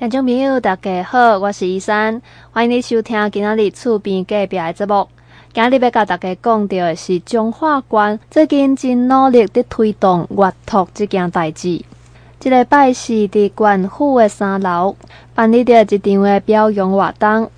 听众朋友，大家好，我是伊珊，欢迎你收听今仔日厝边隔壁的节目。今日要甲大家讲到的是中化县最近真努力的推动阅读这件代志。这个拜是伫县府的三楼办理着一场的表扬活动。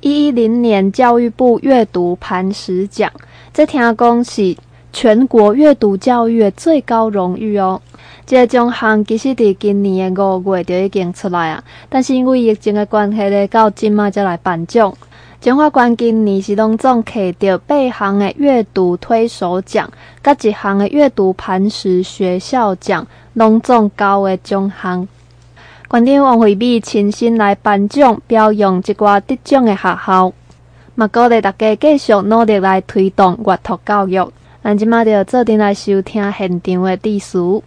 一一零年教育部阅读磐石奖，这听讲是全国阅读教育的最高荣誉哦。这个奖项其实伫今年的五月就已经出来啊，但是因为疫情的关系咧，到今麦才来颁奖。彰化县今年是拢总摕到八项的阅读推手奖，甲一项的阅读磐石学校奖，拢总高的奖项。县长王惠美亲身来颁奖，表扬一寡得奖的学校，嘛鼓励大家继续努力来推动阅读教育。咱今麦就做阵来收听现场的致辞。处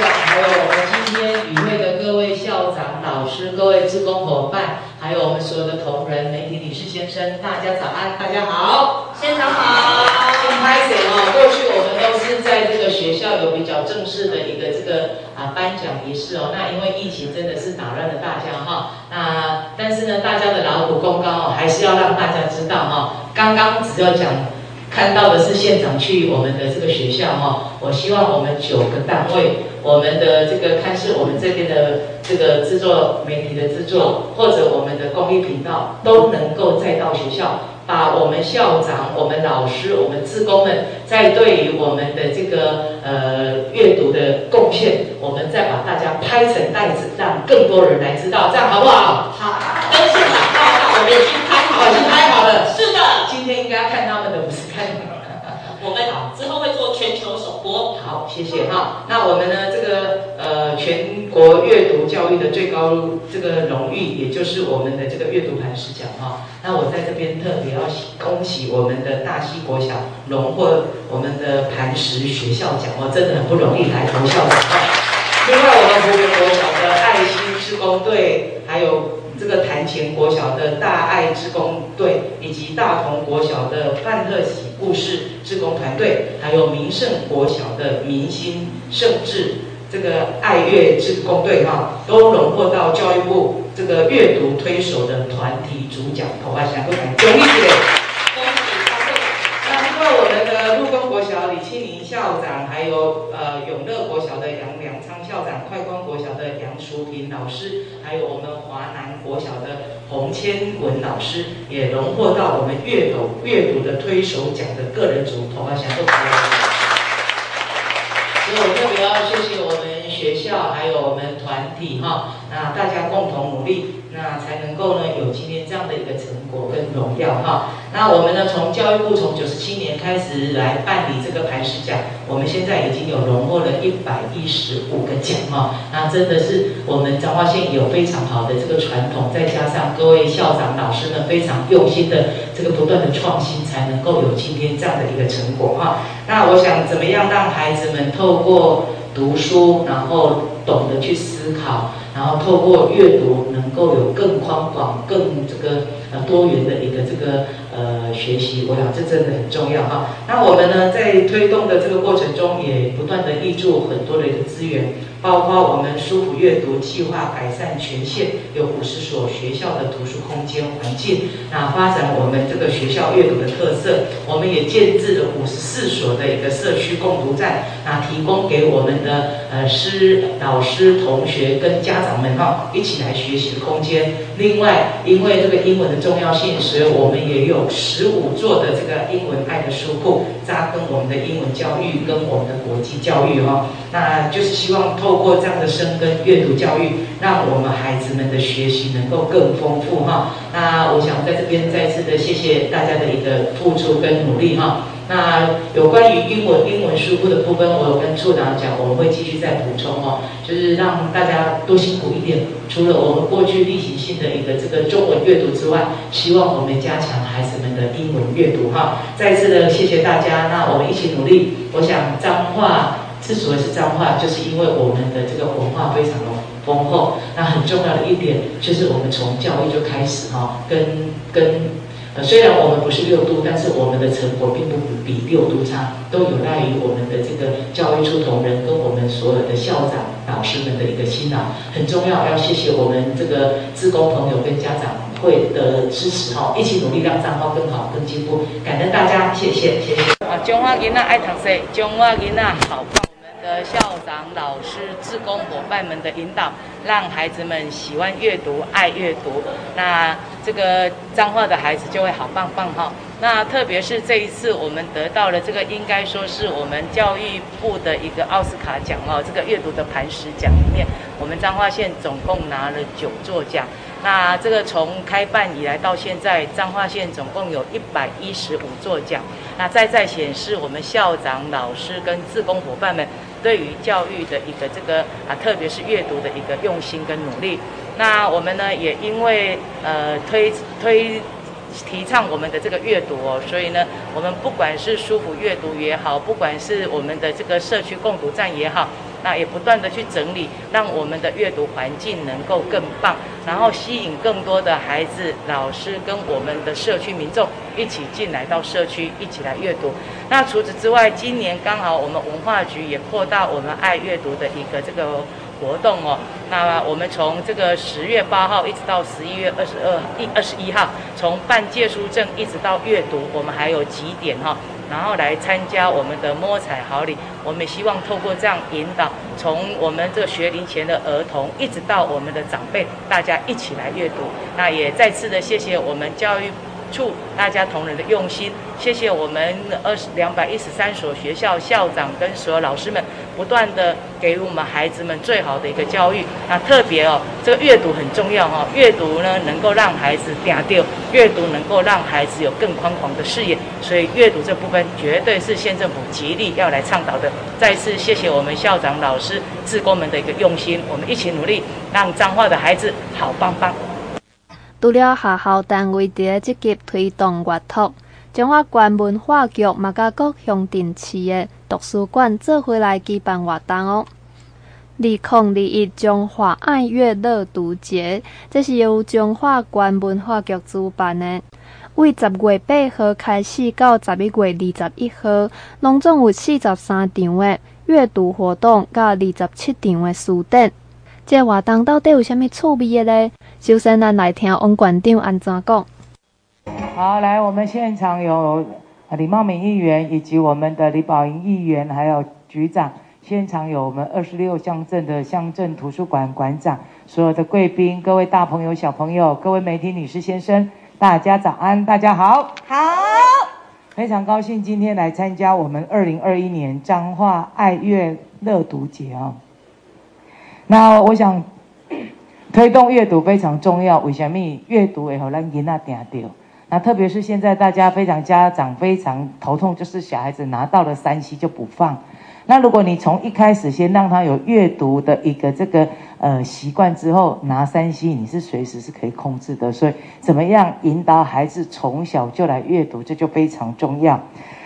长，还有我们今天与会的各位校长、老师、各位志工伙伴，还有我们所有的同仁、媒体、女士、先生，大家早安，大家好，现场好。开始哦，过去我们都是在这个学校有比较正式的一个这个啊颁奖仪式哦。那因为疫情真的是打乱了大家哈，那但是呢，大家的劳苦功高哦，还是要让大家知道哈。刚刚只要讲。看到的是现场去我们的这个学校哈，我希望我们九个单位，我们的这个看是我们这边的这个制作媒体的制作，或者我们的公益频道，都能够再到学校，把我们校长、我们老师、我们职工们在对于我们的这个呃阅读的贡献，我们再把大家拍成袋子，让更多人来知道，这样好不好？好，跟现场报告，我们已经拍好了，已经拍好了。是的，今天应该要看他们的，不是看。我们之后会做全球首播。好，谢谢哈。那我们呢？这个呃，全国阅读教育的最高这个荣誉，也就是我们的这个阅读磐石奖哈。那我在这边特别要恭喜我们的大溪国小荣获我们的磐石学校奖哦，真的很不容易来投校长。另外，我们湖北国小的爱心施工队，还有。这个潭前国小的大爱志工队，以及大同国小的范特喜故事志工团队，还有名胜国小的明星盛志这个爱乐志工队哈，都荣获到教育部这个阅读推手的团体主讲。好，我想恭喜恭喜那另外我们的陆丰国小李庆林校长，还有呃永乐国小的快光国小的杨淑萍老师，还有我们华南。国小的洪千文老师也荣获到我们阅读阅读的推手奖的个人组头发奖都。所以我特别要谢谢我们学校还有我们团体哈，那大家共同努力。那才能够呢有今天这样的一个成果跟荣耀哈。那我们呢从教育部从九十七年开始来办理这个磐石奖，我们现在已经有荣获了一百一十五个奖哈。那真的是我们彰化县有非常好的这个传统，再加上各位校长老师们非常用心的这个不断的创新，才能够有今天这样的一个成果哈。那我想怎么样让孩子们透过读书，然后懂得去思考。然后透过阅读，能够有更宽广、更这个呃多元的一个这个呃学习，我想这真的很重要哈。那我们呢，在推动的这个过程中，也不断的挹注很多的一个资源。包括我们舒服阅读计划改善全县有五十所学校的图书空间环境，那发展我们这个学校阅读的特色，我们也建置了五十四所的一个社区共读站，那提供给我们的呃师老师同学跟家长们哈一起来学习的空间。另外，因为这个英文的重要性，所以我们也有十五座的这个英文爱的书库，扎根我们的英文教育跟我们的国际教育哈，那就是希望透。透过这样的深耕阅读教育，让我们孩子们的学习能够更丰富哈。那我想在这边再次的谢谢大家的一个付出跟努力哈。那有关于英文英文书库的部分，我有跟处长讲，我们会继续再补充哦，就是让大家多辛苦一点。除了我们过去例行性的一个这个中文阅读之外，希望我们加强孩子们的英文阅读哈。再次的谢谢大家，那我们一起努力。我想彰化。之所以是彰化，就是因为我们的这个文化非常的丰厚。那很重要的一点，就是我们从教育就开始哈，跟跟呃，虽然我们不是六都，但是我们的成果并不比六都差，都有赖于我们的这个教育出同仁跟我们所有的校长、老师们的一个辛劳，很重要，要谢谢我们这个志工朋友跟家长会的支持哈，一起努力让彰化更好、更进步，感恩大家，谢谢，谢谢。啊，彰化囡仔爱读书，彰化囡仔好棒。的校长、老师、志工伙伴们的引导，让孩子们喜欢阅读、爱阅读，那这个彰化的孩子就会好棒棒哈。那特别是这一次，我们得到了这个，应该说是我们教育部的一个奥斯卡奖哦。这个阅读的磐石奖里面，我们彰化县总共拿了九座奖。那这个从开办以来到现在，彰化县总共有一百一十五座奖。那再再显示我们校长、老师跟志工伙伴们。对于教育的一个这个啊，特别是阅读的一个用心跟努力，那我们呢也因为呃推推提倡我们的这个阅读哦，所以呢，我们不管是舒服阅读也好，不管是我们的这个社区共读站也好。那也不断的去整理，让我们的阅读环境能够更棒，然后吸引更多的孩子、老师跟我们的社区民众一起进来到社区，一起来阅读。那除此之外，今年刚好我们文化局也扩大我们爱阅读的一个这个活动哦。那我们从这个十月八号一直到十一月二十二、一二十一号，从办借书证一直到阅读，我们还有几点哈。然后来参加我们的摸彩好礼，我们希望透过这样引导，从我们这个学龄前的儿童，一直到我们的长辈，大家一起来阅读。那也再次的谢谢我们教育。处大家同仁的用心，谢谢我们二十两百一十三所学校校长跟所有老师们，不断的给予我们孩子们最好的一个教育。那特别哦，这个阅读很重要哈、阅读呢能够让孩子定掉，阅读能够让孩子有更宽广的视野，所以阅读这部分绝对是县政府极力要来倡导的。再次谢谢我们校长、老师、志工们的一个用心，我们一起努力，让彰化的孩子好棒棒。除了学校单位的积极推动阅读，彰化县文化局嘛甲各乡镇市的图书馆做回来举办活动哦。二零二一中华爱阅乐读节，这是由中华县文化局主办的，为十月八号开始到十一月二十一号，拢总有四十三场的阅读活动，甲二十七场的书展。这活动到底有虾米趣味的呢？首先，咱来听王馆长安怎讲。好，来，我们现场有李茂敏议员，以及我们的李宝莹议员，还有局长。现场有我们二十六乡镇的乡镇图书馆馆长，所有的贵宾，各位大朋友、小朋友，各位媒体女士、先生，大家早安，大家好。好，非常高兴今天来参加我们二零二一年彰化爱阅乐读节啊。那我想。推动阅读非常重要，为什么？阅读会让囡仔定掉。那特别是现在大家非常家长非常头痛，就是小孩子拿到了三 C 就不放。那如果你从一开始先让他有阅读的一个这个呃习惯之后，拿三 C 你是随时是可以控制的。所以怎么样引导孩子从小就来阅读，这就非常重要。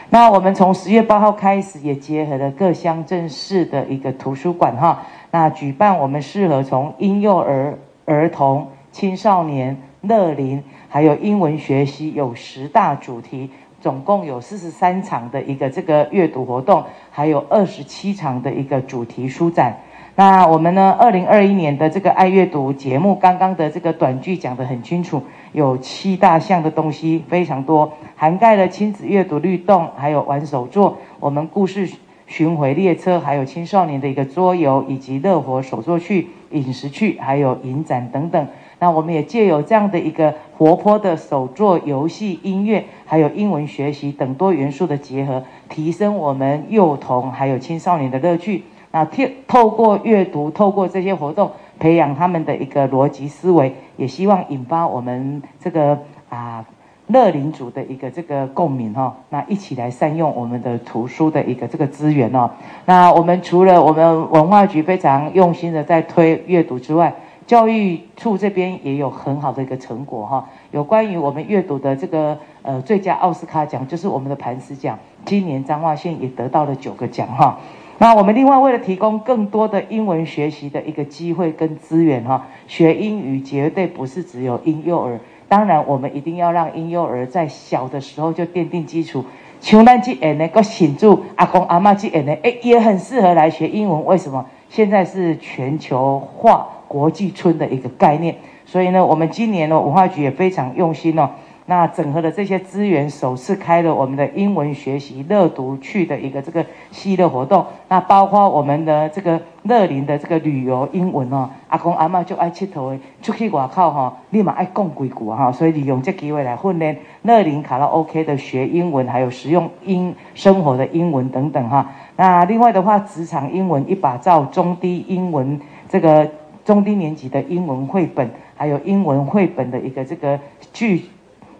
那我们从十月八号开始，也结合了各乡镇市的一个图书馆哈。那举办我们适合从婴幼儿、儿童、青少年、乐龄，还有英文学习，有十大主题，总共有四十三场的一个这个阅读活动，还有二十七场的一个主题书展。那我们呢，二零二一年的这个爱阅读节目，刚刚的这个短剧讲得很清楚，有七大项的东西非常多，涵盖了亲子阅读律动，还有玩手作，我们故事。巡回列车，还有青少年的一个桌游，以及乐活手作趣、饮食趣，还有影展等等。那我们也借由这样的一个活泼的手作游戏、音乐，还有英文学习等多元素的结合，提升我们幼童还有青少年的乐趣。那透透过阅读，透过这些活动，培养他们的一个逻辑思维，也希望引发我们这个啊。乐龄组的一个这个共鸣哦，那一起来善用我们的图书的一个这个资源哦。那我们除了我们文化局非常用心的在推阅读之外，教育处这边也有很好的一个成果哈。有关于我们阅读的这个呃最佳奥斯卡奖，就是我们的磐石奖，今年彰化县也得到了九个奖哈。那我们另外为了提供更多的英文学习的一个机会跟资源哈，学英语绝对不是只有婴幼儿。当然，我们一定要让婴幼儿在小的时候就奠定基础。像咱这样呢，个显著阿公阿嬷这样呢，诶，也很适合来学英文。为什么？现在是全球化国际村的一个概念，所以呢，我们今年呢，文化局也非常用心哦。那整合了这些资源，首次开了我们的英文学习乐读趣的一个这个系列活动。那包括我们的这个乐龄的这个旅游英文哦，阿公阿嬷就爱佚头，出去外靠哈、哦，立马爱讲几句哈。所以利用这机会来训练乐龄卡拉 OK 的学英文，还有实用英生活的英文等等哈。那另外的话，职场英文一把罩，中低英文这个中低年级的英文绘本，还有英文绘本的一个这个剧。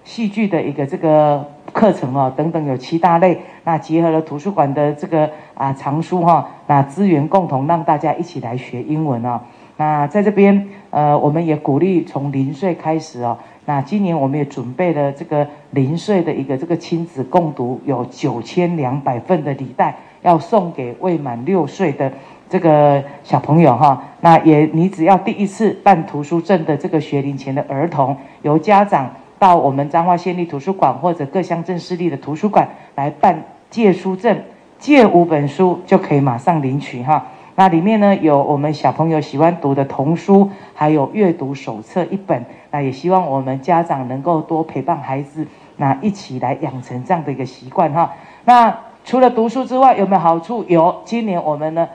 戏剧的一个这个课程哦，等等有七大类，那结合了图书馆的这个啊藏书哈，那资源共同让大家一起来学英文哦。那在这边呃，我们也鼓励从零岁开始哦。那今年我们也准备了这个零岁的一个这个亲子共读，有九千两百份的礼袋要送给未满六岁的这个小朋友哈。那也你只要第一次办图书证的这个学龄前的儿童，由家长。到我们彰化县立图书馆或者各乡镇市立的图书馆来办借书证，借五本书就可以马上领取哈。那里面呢，有我们小朋友喜欢读的童书，还有阅读手册一本。那也希望我们家长能够多陪伴孩子，那一起来养成这样的一个习惯哈。那除了读书之外，有没有好处？有，今年我们呢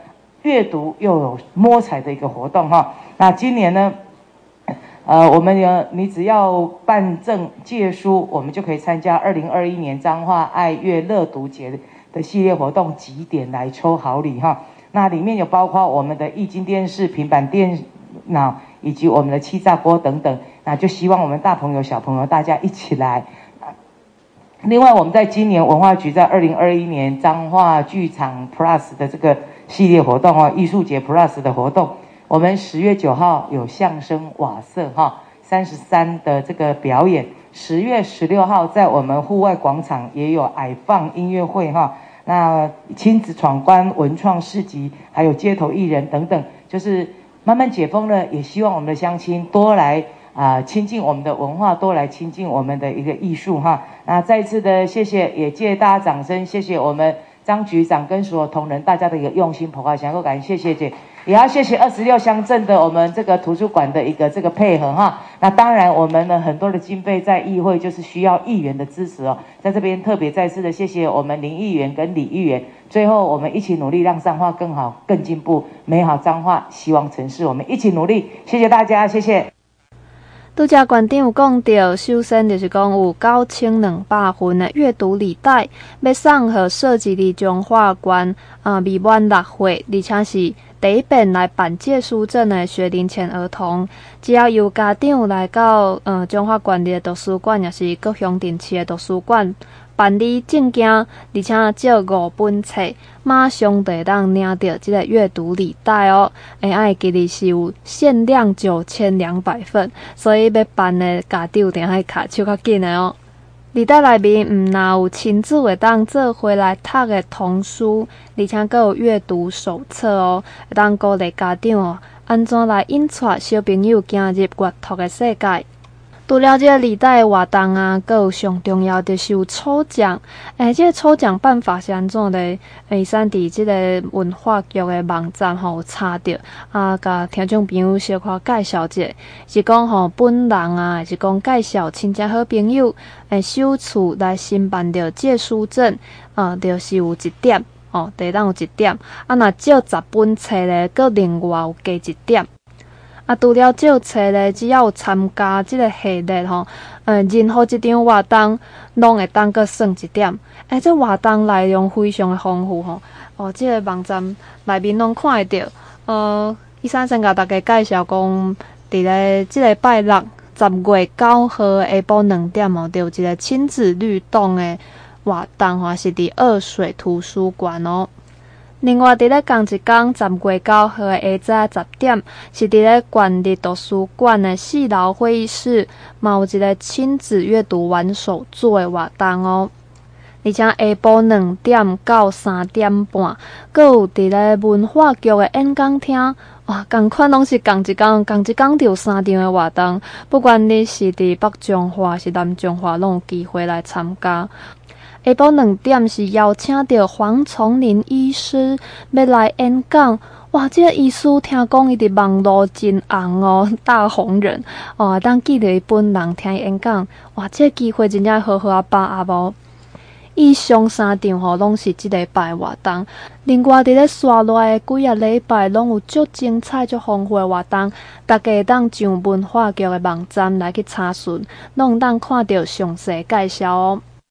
阅读又有摸彩的一个活动哈。那今年呢？呃，我们有你只要办证借书，我们就可以参加二零二一年彰化爱阅乐读节的系列活动，几点来抽好礼哈。那里面有包括我们的液晶电视、平板电脑以及我们的气炸锅等等。那就希望我们大朋友小朋友大家一起来。另外，我们在今年文化局在二零二一年彰化剧场 Plus 的这个系列活动哦，艺术节 Plus 的活动。我们十月九号有相声瓦舍哈三十三的这个表演，十月十六号在我们户外广场也有矮放音乐会哈，那亲子闯关文创市集，还有街头艺人等等，就是慢慢解封了，也希望我们的乡亲多来啊亲近我们的文化，多来亲近我们的一个艺术哈。那再次的谢谢，也借大家掌声，谢谢我们张局长跟所有同仁大家的一个用心，捧花香，够感谢谢谢。也要谢谢二十六乡镇的我们这个图书馆的一个这个配合哈。那当然，我们呢很多的经费在议会就是需要议员的支持哦。在这边特别再次的谢谢我们林议员跟李议员。最后，我们一起努力让彰化更好、更进步，美好彰化，希望城市，我们一起努力。谢谢大家，谢谢。拄只馆长有讲到，首先就是讲有九千两百分的阅读礼袋，要送予设置的中华馆啊未满六岁，而且是。第一遍来办借书证的学龄前儿童，只要由家长来到呃中华馆的图书馆，也是各乡镇市的图书馆办理证件，而且借五本册，马上就当领到即个阅读礼袋哦。哎，爱记得是有限量九千两百份，所以要办的家长一定爱卡手较紧的哦。礼袋内面毋但有亲子会当做回来读的童书，而且阁有阅读手册哦，会当鼓励家长哦，安怎来引带小朋友进入阅读的世界。除了这个礼袋活动啊，阁有上重要就是有抽奖。诶、欸，这个抽奖办法是安怎的？诶，三弟，这个文化局的网站吼有查到啊，甲听众朋友小可介绍者，是讲吼本人啊，是讲介绍亲戚好朋友诶，首次来申办着借书证啊，就是有一点哦，得当有一点啊，若借十本册咧，阁另外有加一点。啊，除了借册咧，只要有参加即个系列吼，嗯，任何一张活动拢会当个算一点。诶、欸，这活动内容非常的丰富吼，哦，即、这个网站内面拢看会到。呃，伊先先甲大家介绍讲，伫咧即个拜六十月九号下晡两点哦，就有一个亲子律动的活动吼，是伫二水图书馆哦。另外，伫咧同一天，十月九号的下早十点，是伫咧县立图书馆的四楼会议室，嘛有一个亲子阅读玩手作的活动哦。而且下晡两点到三点半，阁有伫咧文化局的演讲厅。哇，共款拢是共一工，共一工就三场的活动，不管你是伫北中华是南中华，拢有机会来参加。下晡两点是邀请到黄丛林医师要来演讲。哇，这个医师听讲伊伫网络真红哦，大红人哦，当记得伊本人听演讲，哇，这个机会真正好好啊把握。以上三场吼，拢是即礼拜活动。另外，伫咧刷来几啊礼拜，拢有足精彩、足丰富的活动。大家当上文化局的网站来去查询，拢当看到详细介绍哦。